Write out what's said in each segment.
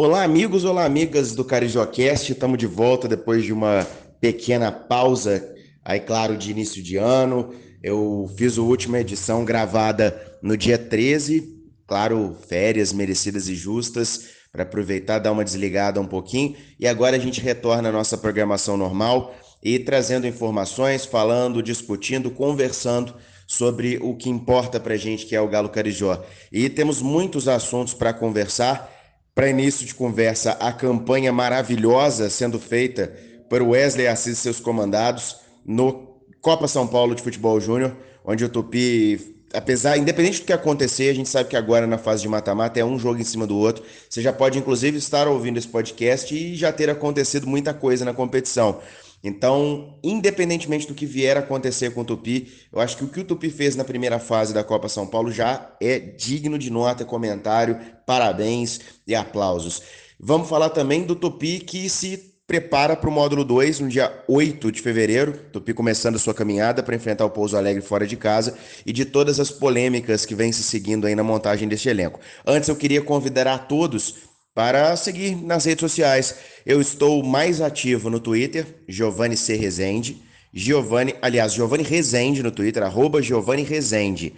Olá, amigos, olá, amigas do Carijocast. Estamos de volta depois de uma pequena pausa, aí, claro, de início de ano. Eu fiz a última edição gravada no dia 13, claro, férias merecidas e justas, para aproveitar, dar uma desligada um pouquinho. E agora a gente retorna à nossa programação normal e trazendo informações, falando, discutindo, conversando sobre o que importa para a gente, que é o Galo Carijó. E temos muitos assuntos para conversar. Para início de conversa, a campanha maravilhosa sendo feita por Wesley Assis e seus comandados no Copa São Paulo de Futebol Júnior, onde o Tupi, apesar, independente do que acontecer, a gente sabe que agora na fase de mata-mata é um jogo em cima do outro. Você já pode, inclusive, estar ouvindo esse podcast e já ter acontecido muita coisa na competição. Então, independentemente do que vier a acontecer com o Tupi, eu acho que o que o Tupi fez na primeira fase da Copa São Paulo já é digno de nota, comentário, parabéns e aplausos. Vamos falar também do Tupi que se prepara para o módulo 2 no dia 8 de fevereiro. Tupi começando a sua caminhada para enfrentar o Pouso Alegre fora de casa e de todas as polêmicas que vem se seguindo aí na montagem deste elenco. Antes eu queria convidar a todos para seguir nas redes sociais. Eu estou mais ativo no Twitter, Giovanni C. Rezende. Giovanni, aliás, Giovanni Rezende no Twitter, arroba Giovanni Rezende.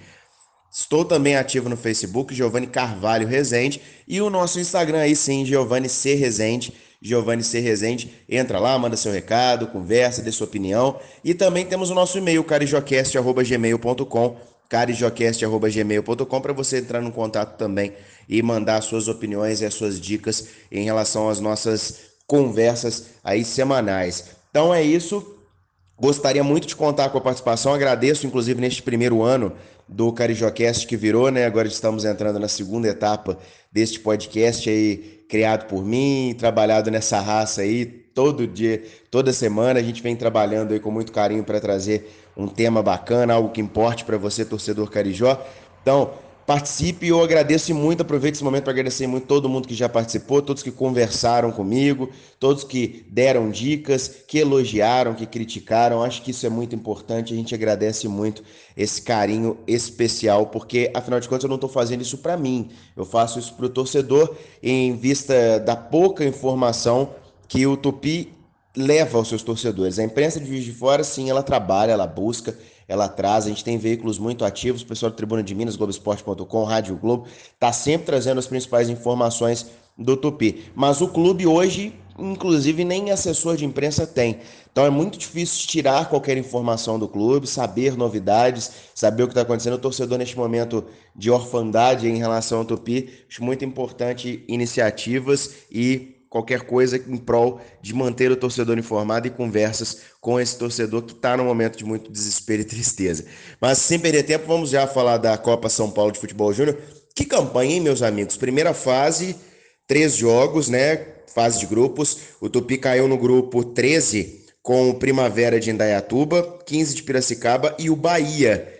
Estou também ativo no Facebook, Giovanni Carvalho Rezende. E o nosso Instagram aí sim, Giovanni C. Rezende. Giovanni C. Rezende. Entra lá, manda seu recado, conversa, dê sua opinião. E também temos o nosso e-mail, carijocast.gmail.com carijocast.gmail.com para você entrar no contato também e mandar suas opiniões e as suas dicas em relação às nossas conversas aí semanais. Então é isso. Gostaria muito de contar com a participação. Agradeço, inclusive, neste primeiro ano do Carijocast que virou, né? Agora estamos entrando na segunda etapa deste podcast aí, criado por mim, trabalhado nessa raça aí, todo dia, toda semana. A gente vem trabalhando aí com muito carinho para trazer um tema bacana, algo que importe para você, torcedor Carijó. Então, participe. Eu agradeço muito, aproveito esse momento para agradecer muito todo mundo que já participou, todos que conversaram comigo, todos que deram dicas, que elogiaram, que criticaram. Acho que isso é muito importante. A gente agradece muito esse carinho especial, porque afinal de contas eu não estou fazendo isso para mim, eu faço isso para o torcedor em vista da pouca informação que o Tupi leva aos seus torcedores. A imprensa de Juiz de Fora, sim, ela trabalha, ela busca, ela traz. A gente tem veículos muito ativos, o pessoal do Tribuna de Minas, Globoesporte.com, Rádio Globo, está sempre trazendo as principais informações do Tupi. Mas o clube hoje, inclusive, nem assessor de imprensa tem. Então é muito difícil tirar qualquer informação do clube, saber novidades, saber o que está acontecendo. O torcedor, neste momento de orfandade em relação ao Tupi, acho muito importante iniciativas e qualquer coisa em prol de manter o torcedor informado e conversas com esse torcedor que está num momento de muito desespero e tristeza. Mas sem perder tempo, vamos já falar da Copa São Paulo de Futebol Júnior. Que campanha, hein, meus amigos? Primeira fase, três jogos, né? Fase de grupos. O Tupi caiu no grupo 13 com o Primavera de Indaiatuba, 15 de Piracicaba e o Bahia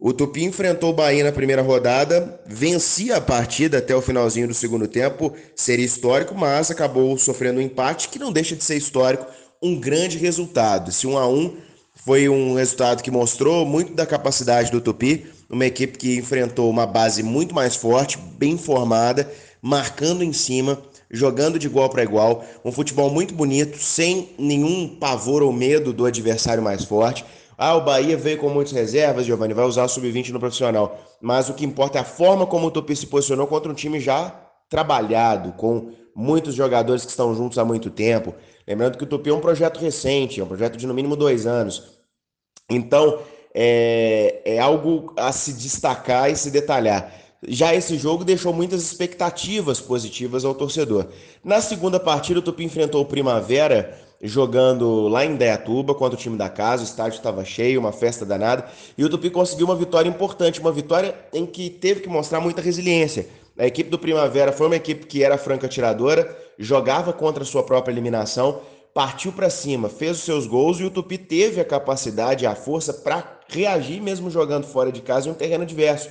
o Tupi enfrentou o Bahia na primeira rodada, vencia a partida até o finalzinho do segundo tempo, seria histórico, mas acabou sofrendo um empate que não deixa de ser histórico, um grande resultado. Esse 1 a 1 foi um resultado que mostrou muito da capacidade do Tupi, uma equipe que enfrentou uma base muito mais forte, bem formada, marcando em cima, jogando de igual para igual, um futebol muito bonito, sem nenhum pavor ou medo do adversário mais forte. Ah, o Bahia veio com muitas reservas, Giovanni, vai usar o sub-20 no profissional. Mas o que importa é a forma como o Tupi se posicionou contra um time já trabalhado, com muitos jogadores que estão juntos há muito tempo. Lembrando que o Tupi é um projeto recente, é um projeto de no mínimo dois anos. Então, é, é algo a se destacar e se detalhar. Já esse jogo deixou muitas expectativas positivas ao torcedor. Na segunda partida, o Tupi enfrentou o Primavera jogando lá em Dayatuba contra o time da casa, o estádio estava cheio, uma festa danada, e o Tupi conseguiu uma vitória importante, uma vitória em que teve que mostrar muita resiliência. A equipe do Primavera foi uma equipe que era franca tiradora, jogava contra a sua própria eliminação, partiu para cima, fez os seus gols e o Tupi teve a capacidade, a força para reagir mesmo jogando fora de casa em um terreno adverso,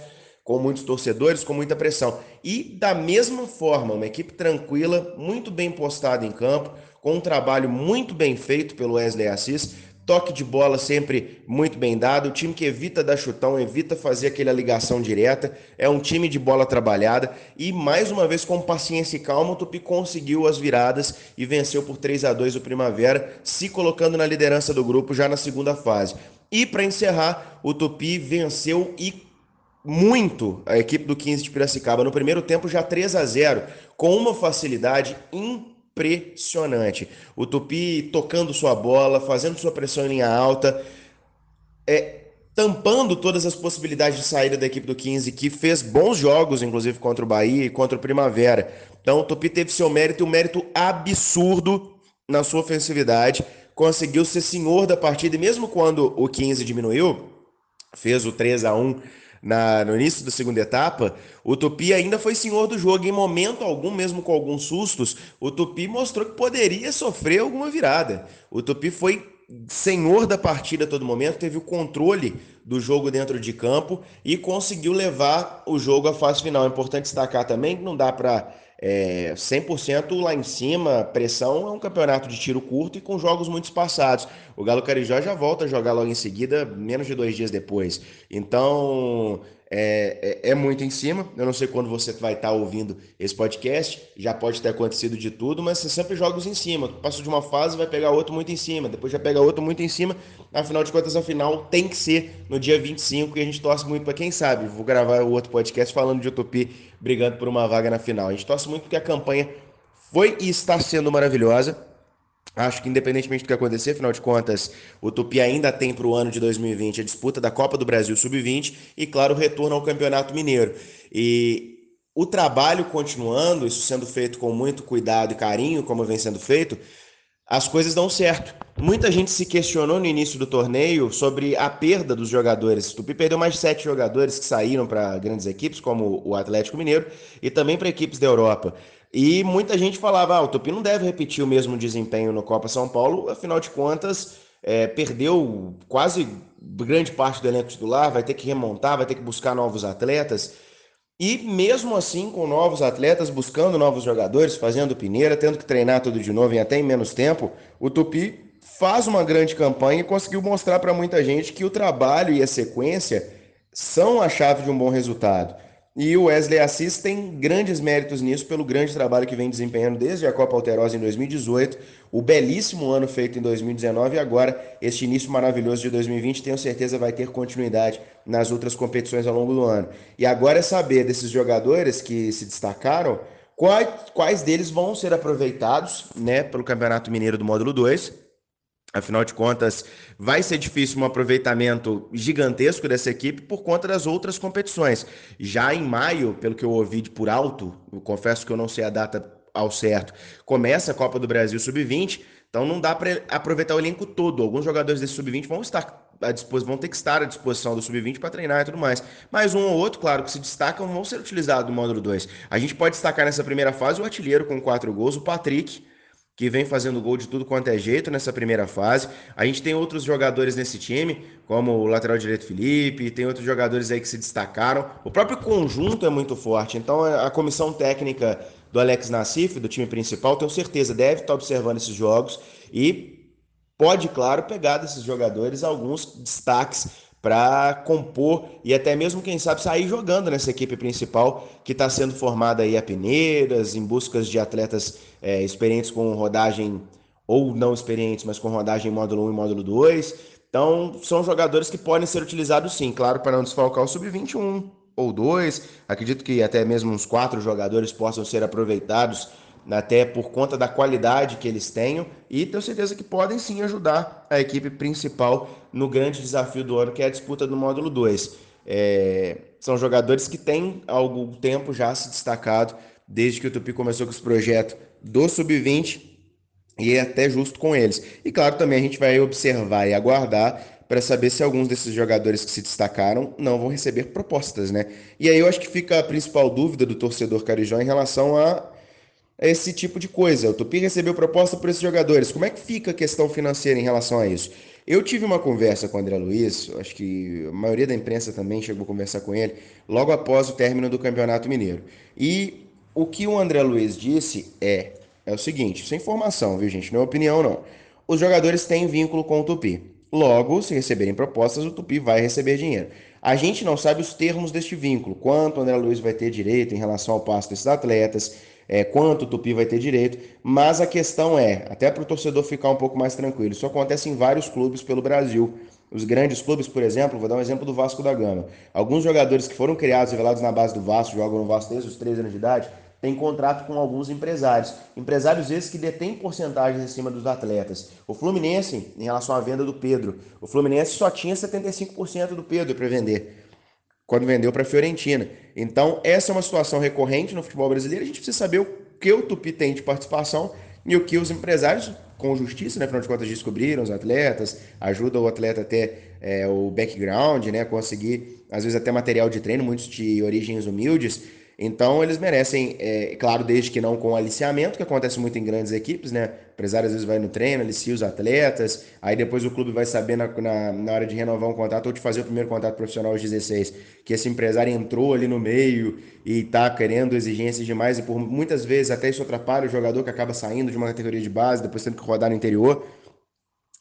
com muitos torcedores, com muita pressão. E da mesma forma, uma equipe tranquila, muito bem postada em campo, com um trabalho muito bem feito pelo Wesley Assis, toque de bola sempre muito bem dado, um time que evita dar chutão, evita fazer aquela ligação direta, é um time de bola trabalhada e mais uma vez com paciência e calma o Tupi conseguiu as viradas e venceu por 3 a 2 o Primavera, se colocando na liderança do grupo já na segunda fase. E para encerrar, o Tupi venceu e muito a equipe do 15 de Piracicaba no primeiro tempo já 3 a 0, com uma facilidade impressionante. O Tupi tocando sua bola, fazendo sua pressão em linha alta, é, tampando todas as possibilidades de saída da equipe do 15, que fez bons jogos, inclusive contra o Bahia e contra o Primavera. Então o Tupi teve seu mérito, um mérito absurdo na sua ofensividade, conseguiu ser senhor da partida, e mesmo quando o 15 diminuiu, fez o 3 a 1 na, no início da segunda etapa, o Tupi ainda foi senhor do jogo. Em momento algum, mesmo com alguns sustos, o Tupi mostrou que poderia sofrer alguma virada. O Tupi foi senhor da partida a todo momento, teve o controle do jogo dentro de campo e conseguiu levar o jogo à fase final. É importante destacar também que não dá para é, 100% lá em cima, pressão é um campeonato de tiro curto e com jogos muito espaçados. O Galo Carijó já volta a jogar logo em seguida, menos de dois dias depois. Então, é, é, é, muito em cima. Eu não sei quando você vai estar ouvindo esse podcast, já pode ter acontecido de tudo, mas você sempre jogos em cima. Passou de uma fase, vai pegar outro muito em cima, depois já pega outro muito em cima. Afinal de contas, a final tem que ser no dia 25 e a gente torce muito para quem sabe. Vou gravar o outro podcast falando de Utopi brigando por uma vaga na final. A gente torce muito porque a campanha foi e está sendo maravilhosa. Acho que independentemente do que acontecer, afinal de contas, o Tupi ainda tem para o ano de 2020 a disputa da Copa do Brasil Sub-20 e, claro, o retorno ao Campeonato Mineiro. E o trabalho continuando, isso sendo feito com muito cuidado e carinho, como vem sendo feito, as coisas dão certo. Muita gente se questionou no início do torneio sobre a perda dos jogadores. O Tupi perdeu mais de sete jogadores que saíram para grandes equipes, como o Atlético Mineiro, e também para equipes da Europa. E muita gente falava, ah, o Tupi não deve repetir o mesmo desempenho no Copa São Paulo, afinal de contas, é, perdeu quase grande parte do elenco titular, vai ter que remontar, vai ter que buscar novos atletas. E mesmo assim, com novos atletas, buscando novos jogadores, fazendo peneira, tendo que treinar tudo de novo em até em menos tempo, o Tupi faz uma grande campanha e conseguiu mostrar para muita gente que o trabalho e a sequência são a chave de um bom resultado. E o Wesley Assis tem grandes méritos nisso pelo grande trabalho que vem desempenhando desde a Copa Alterosa em 2018, o belíssimo ano feito em 2019 e agora este início maravilhoso de 2020, tenho certeza vai ter continuidade nas outras competições ao longo do ano. E agora é saber desses jogadores que se destacaram, quais, quais deles vão ser aproveitados né, pelo Campeonato Mineiro do Módulo 2 Afinal de contas, vai ser difícil um aproveitamento gigantesco dessa equipe por conta das outras competições. Já em maio, pelo que eu ouvi de por alto, confesso que eu não sei a data ao certo, começa a Copa do Brasil Sub-20, então não dá para aproveitar o elenco todo. Alguns jogadores desse Sub-20 vão estar à disposição, vão ter que estar à disposição do Sub-20 para treinar e tudo mais. Mas um ou outro, claro, que se destacam, vão ser utilizados no módulo 2. A gente pode destacar nessa primeira fase o artilheiro com quatro gols, o Patrick, que vem fazendo gol de tudo quanto é jeito nessa primeira fase. A gente tem outros jogadores nesse time, como o lateral direito Felipe, tem outros jogadores aí que se destacaram. O próprio conjunto é muito forte, então a comissão técnica do Alex Nassif, do time principal, tenho certeza, deve estar observando esses jogos e pode, claro, pegar desses jogadores alguns destaques para compor e até mesmo, quem sabe, sair jogando nessa equipe principal que está sendo formada aí a peneiras, em busca de atletas é, experientes com rodagem, ou não experientes, mas com rodagem módulo 1 e módulo 2. Então, são jogadores que podem ser utilizados sim, claro, para não desfalcar o sub-21 ou 2. Acredito que até mesmo uns quatro jogadores possam ser aproveitados até por conta da qualidade que eles tenham, e tenho certeza que podem sim ajudar a equipe principal no grande desafio do ano, que é a disputa do módulo 2. É, são jogadores que têm algum tempo já se destacado, desde que o Tupi começou com esse projeto do Sub-20, e é até justo com eles. E claro, também a gente vai observar e aguardar para saber se alguns desses jogadores que se destacaram não vão receber propostas, né? E aí eu acho que fica a principal dúvida do torcedor carijó em relação a esse tipo de coisa. O Tupi recebeu proposta por esses jogadores. Como é que fica a questão financeira em relação a isso? Eu tive uma conversa com o André Luiz, acho que a maioria da imprensa também chegou a conversar com ele, logo após o término do Campeonato Mineiro. E o que o André Luiz disse é, é o seguinte, sem informação, viu gente, não é opinião não. Os jogadores têm vínculo com o Tupi. Logo, se receberem propostas, o Tupi vai receber dinheiro. A gente não sabe os termos deste vínculo, quanto o André Luiz vai ter direito em relação ao passo desses atletas, é, quanto o Tupi vai ter direito, mas a questão é, até para o torcedor ficar um pouco mais tranquilo, isso acontece em vários clubes pelo Brasil. Os grandes clubes, por exemplo, vou dar um exemplo do Vasco da Gama. Alguns jogadores que foram criados, revelados na base do Vasco, jogam no Vasco desde os 13 anos de idade, tem contrato com alguns empresários. Empresários esses que detêm porcentagens em cima dos atletas. O Fluminense, em relação à venda do Pedro, o Fluminense só tinha 75% do Pedro para vender, quando vendeu para a Fiorentina. Então, essa é uma situação recorrente no futebol brasileiro. A gente precisa saber o que o Tupi tem de participação e o que os empresários, com justiça, né, afinal de contas, descobriram os atletas, ajuda o atleta a ter é, o background, né, conseguir, às vezes, até material de treino, muitos de origens humildes então eles merecem, é, claro, desde que não com aliciamento, que acontece muito em grandes equipes, né? O empresário às vezes vai no treino, alicia os atletas, aí depois o clube vai saber na, na, na, hora de renovar um contrato ou de fazer o primeiro contrato profissional aos 16, que esse empresário entrou ali no meio e está querendo exigências demais, e por muitas vezes até isso atrapalha o jogador que acaba saindo de uma categoria de base, depois tendo que rodar no interior.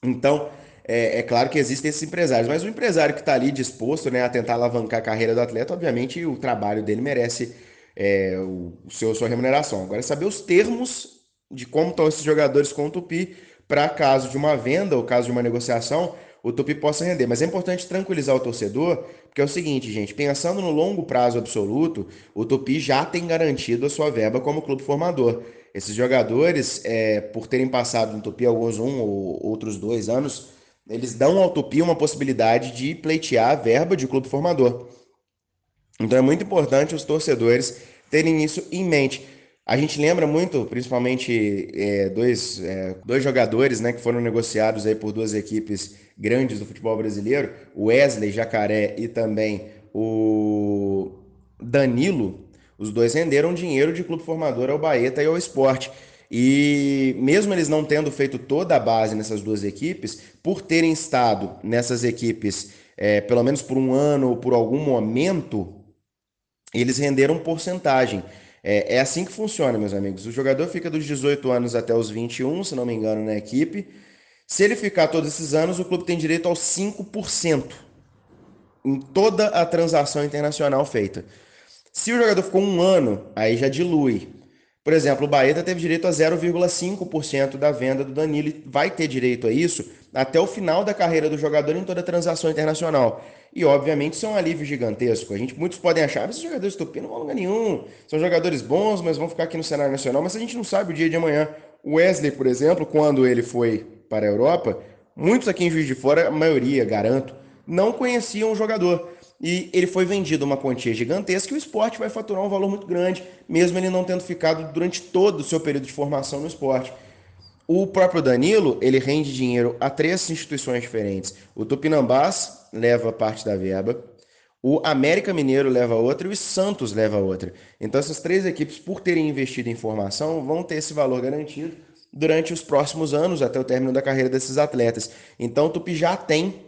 Então, é, é, claro que existem esses empresários, mas o empresário que está ali disposto né, a tentar alavancar a carreira do atleta, obviamente o trabalho dele merece é, o, seu, sua remuneração. Agora é saber os termos de como estão esses jogadores com o Tupi para caso de uma venda ou caso de uma negociação, o Tupi possa render. Mas é importante tranquilizar o torcedor, porque é o seguinte, gente, pensando no longo prazo absoluto, o Tupi já tem garantido a sua verba como clube formador. Esses jogadores, é, por terem passado no Tupi alguns um ou outros dois anos, eles dão ao Tupi uma possibilidade de pleitear a verba de clube formador. Então é muito importante os torcedores terem isso em mente. A gente lembra muito, principalmente, é, dois, é, dois jogadores né, que foram negociados aí por duas equipes grandes do futebol brasileiro, o Wesley Jacaré e também o Danilo. Os dois renderam dinheiro de clube formador ao Baeta e ao Esporte. E mesmo eles não tendo feito toda a base nessas duas equipes, por terem estado nessas equipes, é, pelo menos por um ano ou por algum momento, eles renderam porcentagem. É, é, assim que funciona, meus amigos. O jogador fica dos 18 anos até os 21, se não me engano, na equipe. Se ele ficar todos esses anos, o clube tem direito aos 5% em toda a transação internacional feita. Se o jogador ficou um ano, aí já dilui. Por exemplo, o Baeta teve direito a 0,5% da venda do Danilo e vai ter direito a isso até o final da carreira do jogador em toda transação internacional. E, obviamente, isso é um alívio gigantesco. A gente, muitos podem achar, que esses jogadores tupi não vão lugar nenhum. São jogadores bons, mas vão ficar aqui no cenário nacional. Mas a gente não sabe o dia de amanhã. O Wesley, por exemplo, quando ele foi para a Europa, muitos aqui em Juiz de Fora, a maioria, garanto, não conheciam o jogador. E ele foi vendido uma quantia gigantesca e o esporte vai faturar um valor muito grande, mesmo ele não tendo ficado durante todo o seu período de formação no esporte. O próprio Danilo, ele rende dinheiro a três instituições diferentes. O Tupinambás leva parte da verba, o América Mineiro leva outra e o Santos leva outra. Então essas três equipes, por terem investido em formação, vão ter esse valor garantido durante os próximos anos, até o término da carreira desses atletas. Então o Tupi já tem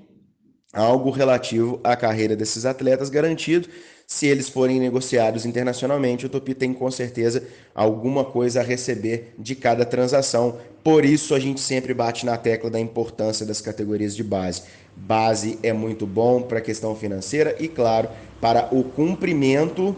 algo relativo à carreira desses atletas garantido se eles forem negociados internacionalmente, o Tupi tem com certeza alguma coisa a receber de cada transação. Por isso a gente sempre bate na tecla da importância das categorias de base. Base é muito bom para a questão financeira e, claro, para o cumprimento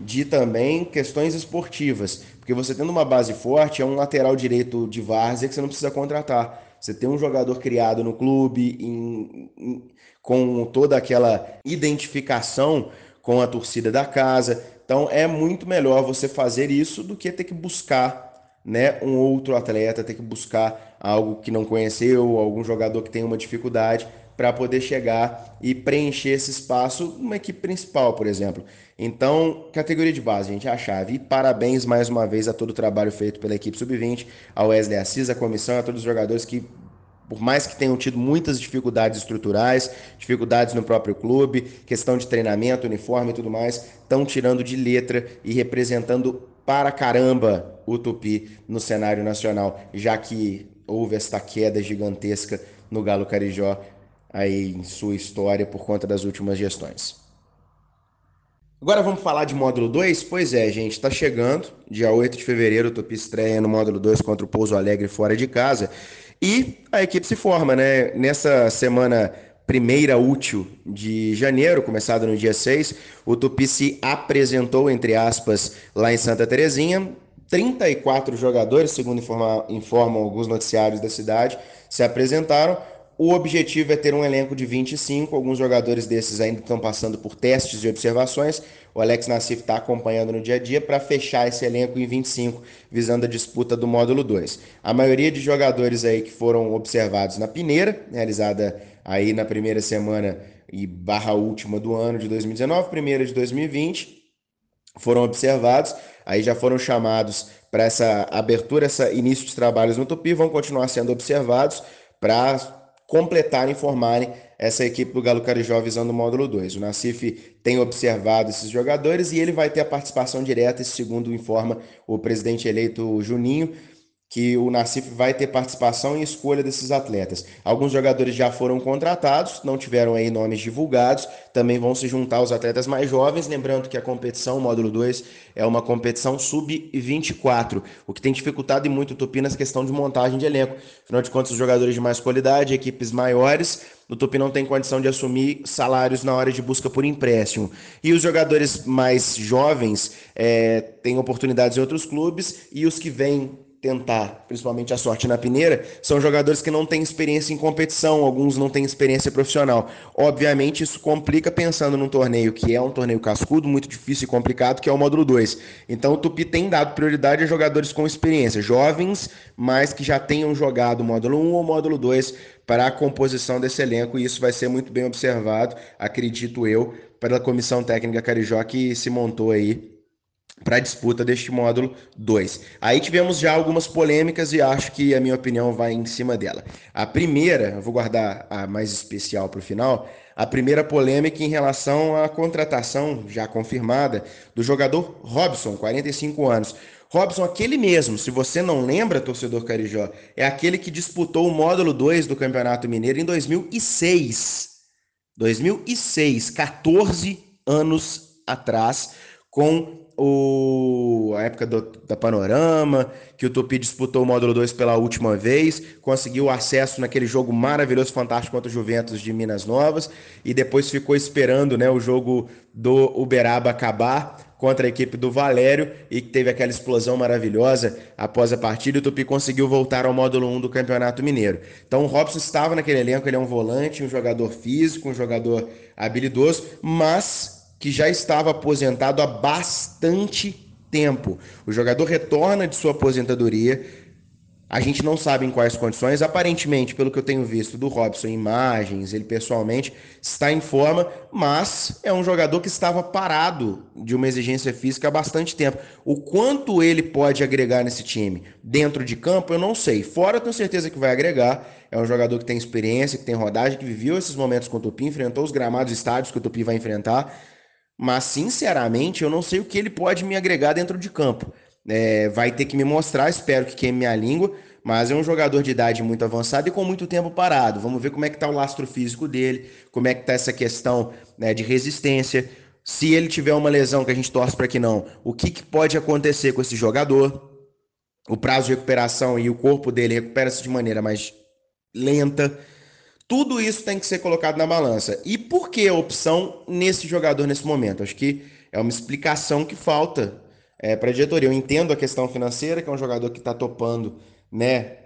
de também questões esportivas. Porque você tendo uma base forte, é um lateral direito de várzea que você não precisa contratar. Você tem um jogador criado no clube, em, em, com toda aquela identificação com a torcida da casa. Então é muito melhor você fazer isso do que ter que buscar né, um outro atleta, ter que buscar algo que não conheceu, algum jogador que tem uma dificuldade para poder chegar e preencher esse espaço numa equipe principal, por exemplo. Então, categoria de base, gente, é a chave. E parabéns mais uma vez a todo o trabalho feito pela equipe sub-20, ao Wesley Assis, a comissão, a todos os jogadores que por mais que tenham tido muitas dificuldades estruturais, dificuldades no próprio clube, questão de treinamento, uniforme e tudo mais, estão tirando de letra e representando para caramba o Tupi no cenário nacional, já que houve esta queda gigantesca no Galo Carijó aí em sua história por conta das últimas gestões. Agora vamos falar de módulo 2? Pois é, gente, está chegando. Dia 8 de fevereiro, o Tupi estreia no módulo 2 contra o Pouso Alegre fora de casa. E a equipe se forma, né? Nessa semana primeira útil de janeiro, começada no dia 6, o Tupi se apresentou, entre aspas, lá em Santa Terezinha. 34 jogadores, segundo informa, informam alguns noticiários da cidade, se apresentaram. O objetivo é ter um elenco de 25. Alguns jogadores desses ainda estão passando por testes e observações. O Alex Nassif está acompanhando no dia a dia para fechar esse elenco em 25, visando a disputa do módulo 2. A maioria de jogadores aí que foram observados na Pineira, realizada aí na primeira semana e barra última do ano de 2019, primeira de 2020, foram observados. Aí já foram chamados para essa abertura, esse início de trabalhos no Tupi, vão continuar sendo observados para completarem, formarem essa equipe do Galo Carijó visando o módulo 2. O Nacife tem observado esses jogadores e ele vai ter a participação direta, segundo informa o presidente eleito Juninho, que o Nacife vai ter participação em escolha desses atletas. Alguns jogadores já foram contratados, não tiveram aí nomes divulgados, também vão se juntar os atletas mais jovens, lembrando que a competição, módulo 2, é uma competição sub-24, o que tem dificultado e muito o Tupi nessa questão de montagem de elenco. Afinal de contas, os jogadores de mais qualidade, equipes maiores, o Tupi não tem condição de assumir salários na hora de busca por empréstimo. E os jogadores mais jovens é, têm oportunidades em outros clubes e os que vêm tentar, principalmente a sorte na peneira, são jogadores que não têm experiência em competição, alguns não têm experiência profissional. Obviamente, isso complica pensando num torneio que é um torneio cascudo, muito difícil e complicado, que é o módulo 2. Então, o Tupi tem dado prioridade a jogadores com experiência, jovens, mas que já tenham jogado o módulo 1 ou módulo 2 para a composição desse elenco, e isso vai ser muito bem observado, acredito eu, pela comissão técnica Carijó que se montou aí para a disputa deste módulo 2. Aí tivemos já algumas polêmicas e acho que a minha opinião vai em cima dela. A primeira, vou guardar a mais especial para o final, a primeira polêmica em relação à contratação já confirmada do jogador Robson, 45 anos. Robson, aquele mesmo, se você não lembra, torcedor Carijó, é aquele que disputou o módulo 2 do Campeonato Mineiro em 2006. 2006, 14 anos atrás, com o, a época do, da Panorama, que o Tupi disputou o módulo 2 pela última vez, conseguiu acesso naquele jogo maravilhoso, fantástico contra o Juventus de Minas Novas, e depois ficou esperando né, o jogo do Uberaba acabar contra a equipe do Valério e que teve aquela explosão maravilhosa após a partida. O Tupi conseguiu voltar ao módulo 1 do Campeonato Mineiro. Então o Robson estava naquele elenco, ele é um volante, um jogador físico, um jogador habilidoso, mas que já estava aposentado há bastante tempo. O jogador retorna de sua aposentadoria. A gente não sabe em quais condições. Aparentemente, pelo que eu tenho visto do Robson, imagens, ele pessoalmente está em forma, mas é um jogador que estava parado de uma exigência física há bastante tempo. O quanto ele pode agregar nesse time dentro de campo, eu não sei. Fora, eu tenho certeza que vai agregar. É um jogador que tem experiência, que tem rodagem, que viveu esses momentos com o Tupi, enfrentou os gramados estádios que o Tupi vai enfrentar mas sinceramente eu não sei o que ele pode me agregar dentro de campo. É, vai ter que me mostrar, espero que queime minha língua, mas é um jogador de idade muito avançada e com muito tempo parado. Vamos ver como é que está o lastro físico dele, como é que está essa questão né, de resistência. Se ele tiver uma lesão que a gente torce para que não, o que, que pode acontecer com esse jogador? O prazo de recuperação e o corpo dele recupera-se de maneira mais lenta. Tudo isso tem que ser colocado na balança. E por que a opção nesse jogador nesse momento? Acho que é uma explicação que falta é, para a diretoria. Eu entendo a questão financeira, que é um jogador que está topando né,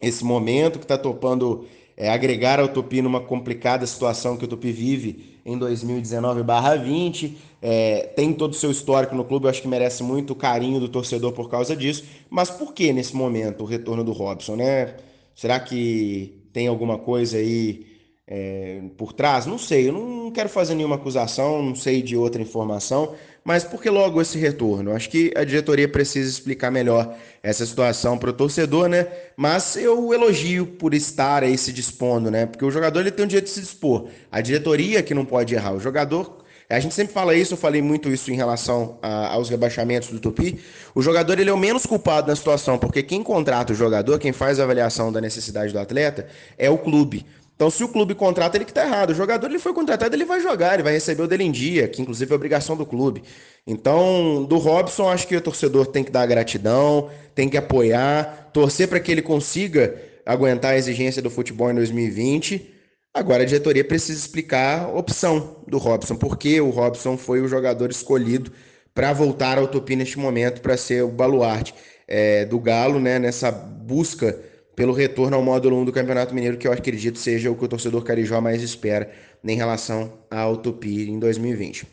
esse momento, que está topando é, agregar ao Tupi numa complicada situação que o Tupi vive em 2019/20. É, tem todo o seu histórico no clube, eu acho que merece muito carinho do torcedor por causa disso. Mas por que nesse momento o retorno do Robson, né? Será que tem alguma coisa aí é, por trás? Não sei, eu não quero fazer nenhuma acusação, não sei de outra informação, mas por que logo esse retorno? Acho que a diretoria precisa explicar melhor essa situação para o torcedor, né? Mas eu elogio por estar aí se dispondo, né? Porque o jogador ele tem o direito de se dispor. A diretoria que não pode errar. O jogador a gente sempre fala isso, eu falei muito isso em relação a, aos rebaixamentos do Tupi. O jogador ele é o menos culpado na situação, porque quem contrata o jogador, quem faz a avaliação da necessidade do atleta, é o clube. Então, se o clube contrata, ele que está errado. O jogador ele foi contratado, ele vai jogar, ele vai receber o dele em dia, que inclusive é obrigação do clube. Então, do Robson, acho que o torcedor tem que dar gratidão, tem que apoiar, torcer para que ele consiga aguentar a exigência do futebol em 2020. Agora a diretoria precisa explicar a opção do Robson, porque o Robson foi o jogador escolhido para voltar ao Tupi neste momento, para ser o baluarte é, do Galo, né, nessa busca pelo retorno ao módulo 1 do Campeonato Mineiro, que eu acredito seja o que o torcedor carijó mais espera em relação ao Tupi em 2020.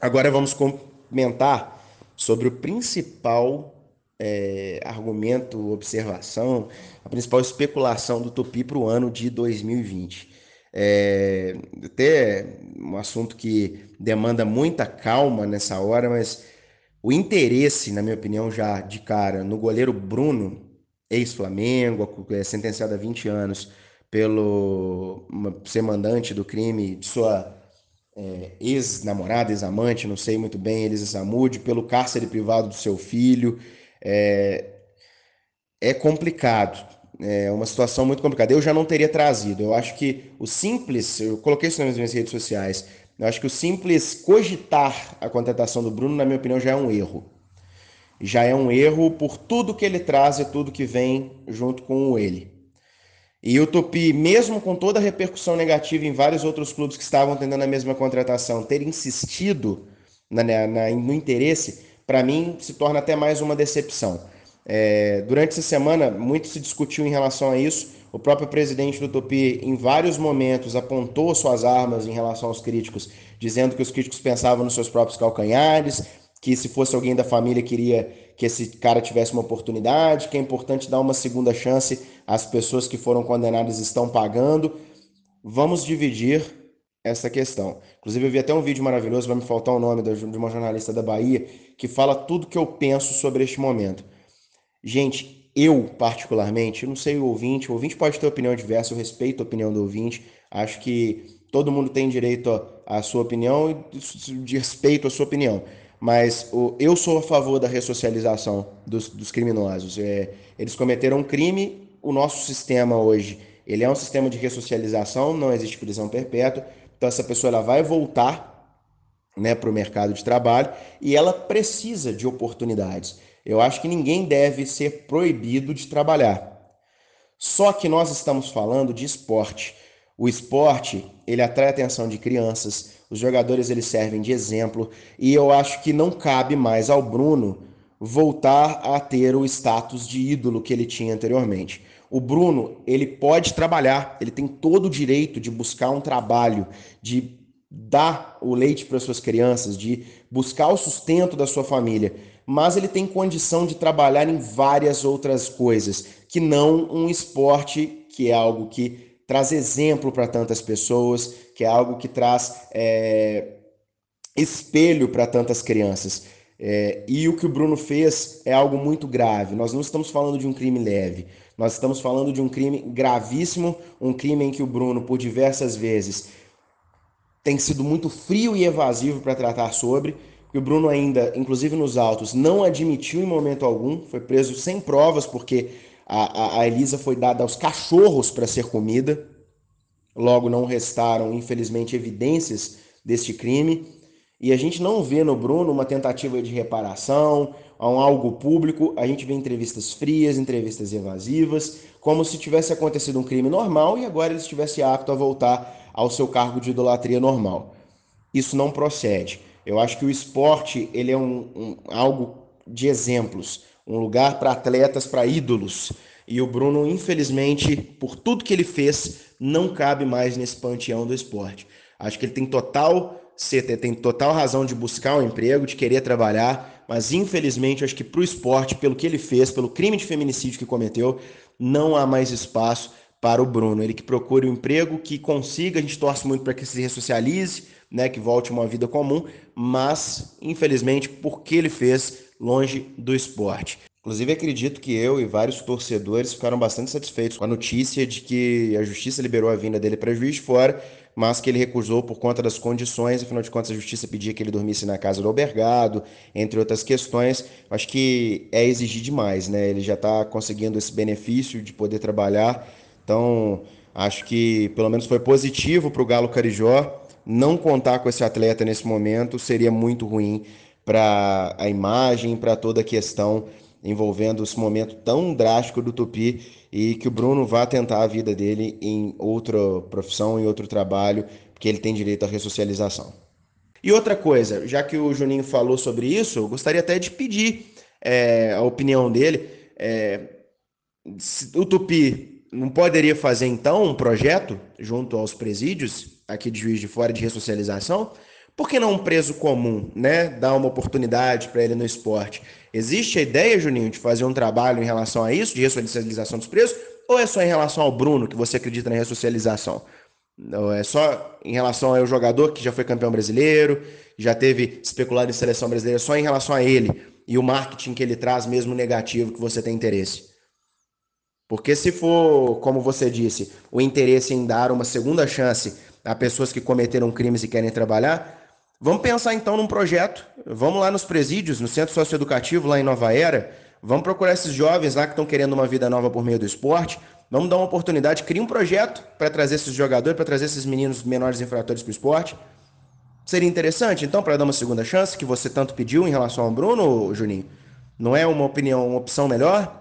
Agora vamos comentar sobre o principal é, argumento, observação, a principal especulação do Tupi para o ano de 2020. É, até um assunto que demanda muita calma nessa hora, mas o interesse, na minha opinião, já de cara, no goleiro Bruno, ex-Flamengo, é, sentenciado a 20 anos pelo ser mandante do crime de sua é, ex-namorada, ex-amante, não sei muito bem, Elisa Samud, pelo cárcere privado do seu filho. É, é complicado, é uma situação muito complicada. Eu já não teria trazido. Eu acho que o simples, eu coloquei isso nas minhas redes sociais, eu acho que o simples cogitar a contratação do Bruno, na minha opinião, já é um erro. Já é um erro por tudo que ele traz e tudo que vem junto com ele. E o Tupi, mesmo com toda a repercussão negativa em vários outros clubes que estavam tentando a mesma contratação, ter insistido na, na, no interesse, para mim se torna até mais uma decepção. É, durante essa semana, muito se discutiu em relação a isso. O próprio presidente do Tupi, em vários momentos, apontou suas armas em relação aos críticos, dizendo que os críticos pensavam nos seus próprios calcanhares, que se fosse alguém da família queria que esse cara tivesse uma oportunidade, que é importante dar uma segunda chance às pessoas que foram condenadas estão pagando. Vamos dividir essa questão. Inclusive, eu vi até um vídeo maravilhoso, vai me faltar o nome de uma jornalista da Bahia, que fala tudo que eu penso sobre este momento. Gente, eu particularmente, não sei o ouvinte, o ouvinte pode ter opinião diversa, eu respeito a opinião do ouvinte, acho que todo mundo tem direito à sua opinião e de respeito à sua opinião mas o, eu sou a favor da ressocialização dos, dos criminosos. É, eles cometeram um crime, o nosso sistema hoje, ele é um sistema de ressocialização, não existe prisão perpétua, então essa pessoa ela vai voltar né, para o mercado de trabalho e ela precisa de oportunidades. Eu acho que ninguém deve ser proibido de trabalhar. Só que nós estamos falando de esporte. O esporte, ele atrai a atenção de crianças, os jogadores eles servem de exemplo e eu acho que não cabe mais ao Bruno voltar a ter o status de ídolo que ele tinha anteriormente. O Bruno, ele pode trabalhar, ele tem todo o direito de buscar um trabalho, de dar o leite para suas crianças, de buscar o sustento da sua família, mas ele tem condição de trabalhar em várias outras coisas, que não um esporte, que é algo que traz exemplo para tantas pessoas, que é algo que traz é, espelho para tantas crianças. É, e o que o Bruno fez é algo muito grave. Nós não estamos falando de um crime leve, nós estamos falando de um crime gravíssimo, um crime em que o Bruno, por diversas vezes, tem sido muito frio e evasivo para tratar sobre. Que o Bruno ainda, inclusive nos autos, não admitiu em momento algum, foi preso sem provas, porque a, a, Elisa foi dada aos cachorros para ser comida. Logo, não restaram, infelizmente, evidências deste crime. E a gente não vê no Bruno uma tentativa de reparação, um algo público. A gente vê entrevistas frias, entrevistas evasivas, como se tivesse acontecido um crime normal e agora ele estivesse apto a voltar ao seu cargo de idolatria normal. Isso não procede. Eu acho que o esporte ele é um, um algo de exemplos um lugar para atletas, para ídolos. E o Bruno, infelizmente, por tudo que ele fez, não cabe mais nesse panteão do esporte. Acho que ele tem total tem total razão de buscar um emprego, de querer trabalhar, mas infelizmente acho que para o esporte, pelo que ele fez, pelo crime de feminicídio que cometeu, não há mais espaço para o Bruno. Ele que procure um emprego, que consiga, a gente torce muito para que se ressocialize, né, que volte uma vida comum, mas infelizmente, por que ele fez, longe do esporte. Inclusive, acredito que eu e vários torcedores ficaram bastante satisfeitos com a notícia de que a justiça liberou a vinda dele para juiz de fora, mas que ele recusou por conta das condições. Afinal de contas, a justiça pedia que ele dormisse na casa do albergado, entre outras questões. Acho que é exigir demais, né? Ele já está conseguindo esse benefício de poder trabalhar. Então, acho que pelo menos foi positivo para o Galo Carijó. Não contar com esse atleta nesse momento seria muito ruim para a imagem, para toda a questão envolvendo esse momento tão drástico do Tupi e que o Bruno vá tentar a vida dele em outra profissão, em outro trabalho, porque ele tem direito à ressocialização. E outra coisa, já que o Juninho falou sobre isso, eu gostaria até de pedir é, a opinião dele. É, o Tupi não poderia fazer então um projeto junto aos presídios aqui de Juiz de Fora de ressocialização? Por que não um preso comum, né? Dar uma oportunidade para ele no esporte. Existe a ideia, Juninho, de fazer um trabalho em relação a isso, de ressocialização dos presos? Ou é só em relação ao Bruno que você acredita na ressocialização? Ou é só em relação ao jogador que já foi campeão brasileiro, já teve especulado em seleção brasileira, só em relação a ele e o marketing que ele traz, mesmo negativo, que você tem interesse? Porque se for, como você disse, o interesse em dar uma segunda chance a pessoas que cometeram crimes e querem trabalhar, Vamos pensar então num projeto. Vamos lá nos presídios, no centro socioeducativo lá em Nova Era. Vamos procurar esses jovens lá que estão querendo uma vida nova por meio do esporte. Vamos dar uma oportunidade, cria um projeto para trazer esses jogadores, para trazer esses meninos menores infratores para o esporte. Seria interessante, então, para dar uma segunda chance, que você tanto pediu em relação ao Bruno, Juninho? Não é uma opinião, uma opção melhor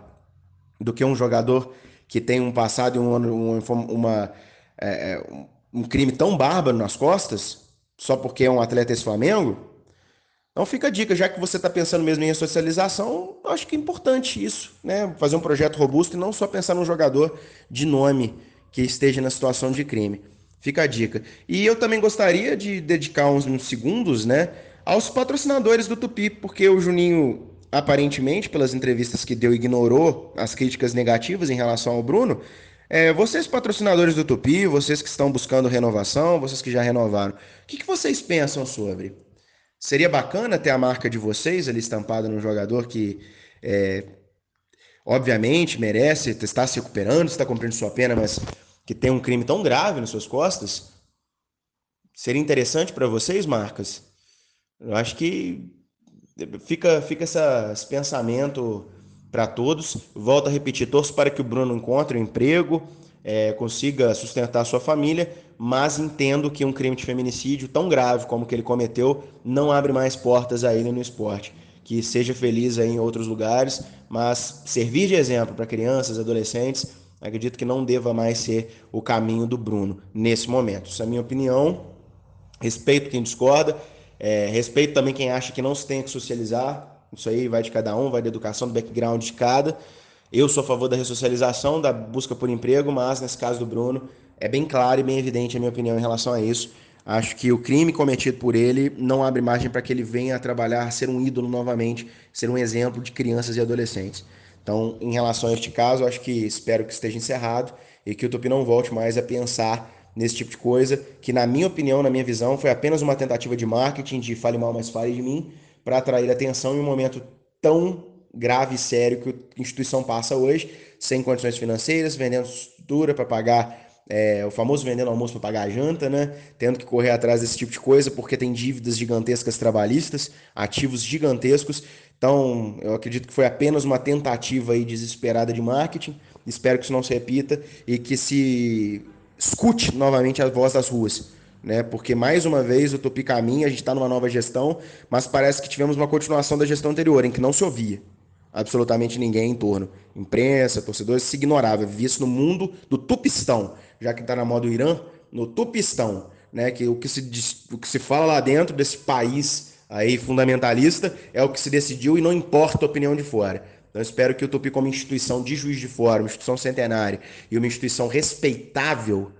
do que um jogador que tem um passado e um, um, uma, é, é um crime tão bárbaro nas costas? só porque é um atleta ex-Flamengo. Então fica a dica, já que você está pensando mesmo em ressocialização, eu acho que é importante isso, né? Fazer um projeto robusto e não só pensar num jogador de nome que esteja na situação de crime. Fica a dica. E eu também gostaria de dedicar uns, uns segundos, né, aos patrocinadores do Tupi, porque o Juninho, aparentemente, pelas entrevistas que deu, ignorou as críticas negativas em relação ao Bruno. É, vocês, patrocinadores do Tupi, vocês que estão buscando renovação, vocês que já renovaram, o que, que vocês pensam sobre? Seria bacana ter a marca de vocês ali estampada num jogador que, é, obviamente, merece, está se recuperando, está cumprindo sua pena, mas que tem um crime tão grave nas suas costas? Seria interessante para vocês, marcas? Eu acho que fica, fica essa, esse pensamento para todos. Volto a repetir, torço para que o Bruno encontre um emprego, é, consiga sustentar sua família, mas entendo que um crime de feminicídio tão grave como que ele cometeu não abre mais portas a ele no esporte. Que seja feliz aí em outros lugares, mas servir de exemplo para crianças, adolescentes, acredito que não deva mais ser o caminho do Bruno nesse momento. Essa é a minha opinião. Respeito quem discorda, é, respeito também quem acha que não se tem que socializar. Isso aí vai de cada um, vai da educação, do background de cada. Eu sou a favor da ressocialização, da busca por emprego, mas nesse caso do Bruno, é bem claro e bem evidente a minha opinião em relação a isso. Acho que o crime cometido por ele não abre margem para que ele venha a trabalhar, ser um ídolo novamente, ser um exemplo de crianças e adolescentes. Então, em relação a este caso, acho que espero que esteja encerrado e que o Tupi não volte mais a pensar nesse tipo de coisa, que na minha opinião, na minha visão, foi apenas uma tentativa de marketing, de fale mal, mas fale de mim, para atrair atenção em um momento tão grave e sério que a instituição passa hoje, sem condições financeiras, vendendo estrutura para pagar é, o famoso vendendo almoço para pagar a janta, né? Tendo que correr atrás desse tipo de coisa porque tem dívidas gigantescas trabalhistas, ativos gigantescos. Então, eu acredito que foi apenas uma tentativa aí desesperada de marketing. Espero que isso não se repita e que se escute novamente a voz das ruas né? Porque mais uma vez o Tupi caminha, a gente está numa nova gestão, mas parece que tivemos uma continuação da gestão anterior, em que não se ouvia absolutamente ninguém em torno. Imprensa, torcedores, se ignorava. Vivia isso no mundo do tupistão, já que está na moda do Irã, no tupistão, né? Que o que se o que se fala lá dentro desse país aí fundamentalista é o que se decidiu e não importa a opinião de fora. Então espero que o Tupi como instituição de juiz de fora, uma instituição centenária e uma instituição respeitável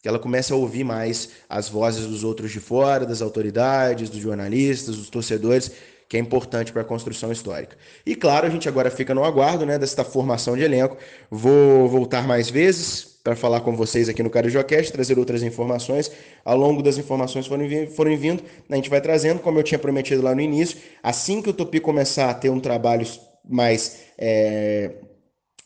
que ela comece a ouvir mais as vozes dos outros de fora, das autoridades, dos jornalistas, dos torcedores, que é importante para a construção histórica. E claro, a gente agora fica no aguardo né, desta formação de elenco. Vou voltar mais vezes para falar com vocês aqui no Carijocast, trazer outras informações. Ao longo das informações forem, forem vindo, a gente vai trazendo, como eu tinha prometido lá no início, assim que o Tupi começar a ter um trabalho mais é,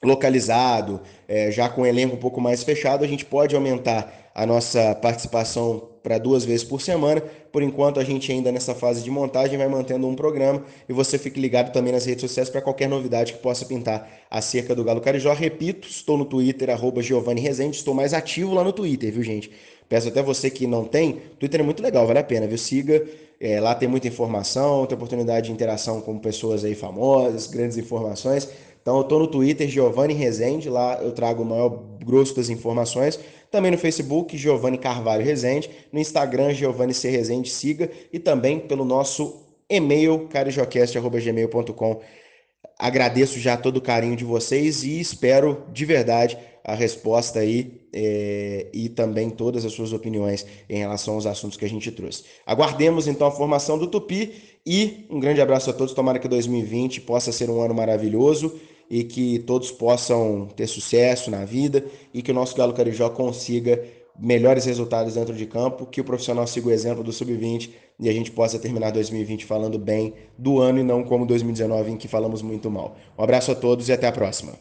localizado, é, já com o elenco um pouco mais fechado, a gente pode aumentar a nossa participação para duas vezes por semana. Por enquanto, a gente ainda nessa fase de montagem vai mantendo um programa e você fique ligado também nas redes sociais para qualquer novidade que possa pintar acerca do Galo Carijó. Repito, estou no Twitter, arroba Giovanni Rezende, estou mais ativo lá no Twitter, viu gente? Peço até você que não tem, Twitter é muito legal, vale a pena, viu? Siga, é, lá tem muita informação, tem oportunidade de interação com pessoas aí famosas, grandes informações. Então eu tô no Twitter, Giovanni Rezende, lá eu trago o maior grosso das informações. Também no Facebook, Giovanni Carvalho Rezende. No Instagram, Giovanni C. Rezende, siga. E também pelo nosso e-mail, carijocast.gmail.com. Agradeço já todo o carinho de vocês e espero de verdade a resposta aí é, e também todas as suas opiniões em relação aos assuntos que a gente trouxe. Aguardemos então a formação do Tupi e um grande abraço a todos. Tomara que 2020 possa ser um ano maravilhoso e que todos possam ter sucesso na vida e que o nosso Galo Carijó consiga melhores resultados dentro de campo, que o profissional siga o exemplo do sub-20 e a gente possa terminar 2020 falando bem do ano e não como 2019 em que falamos muito mal. Um abraço a todos e até a próxima.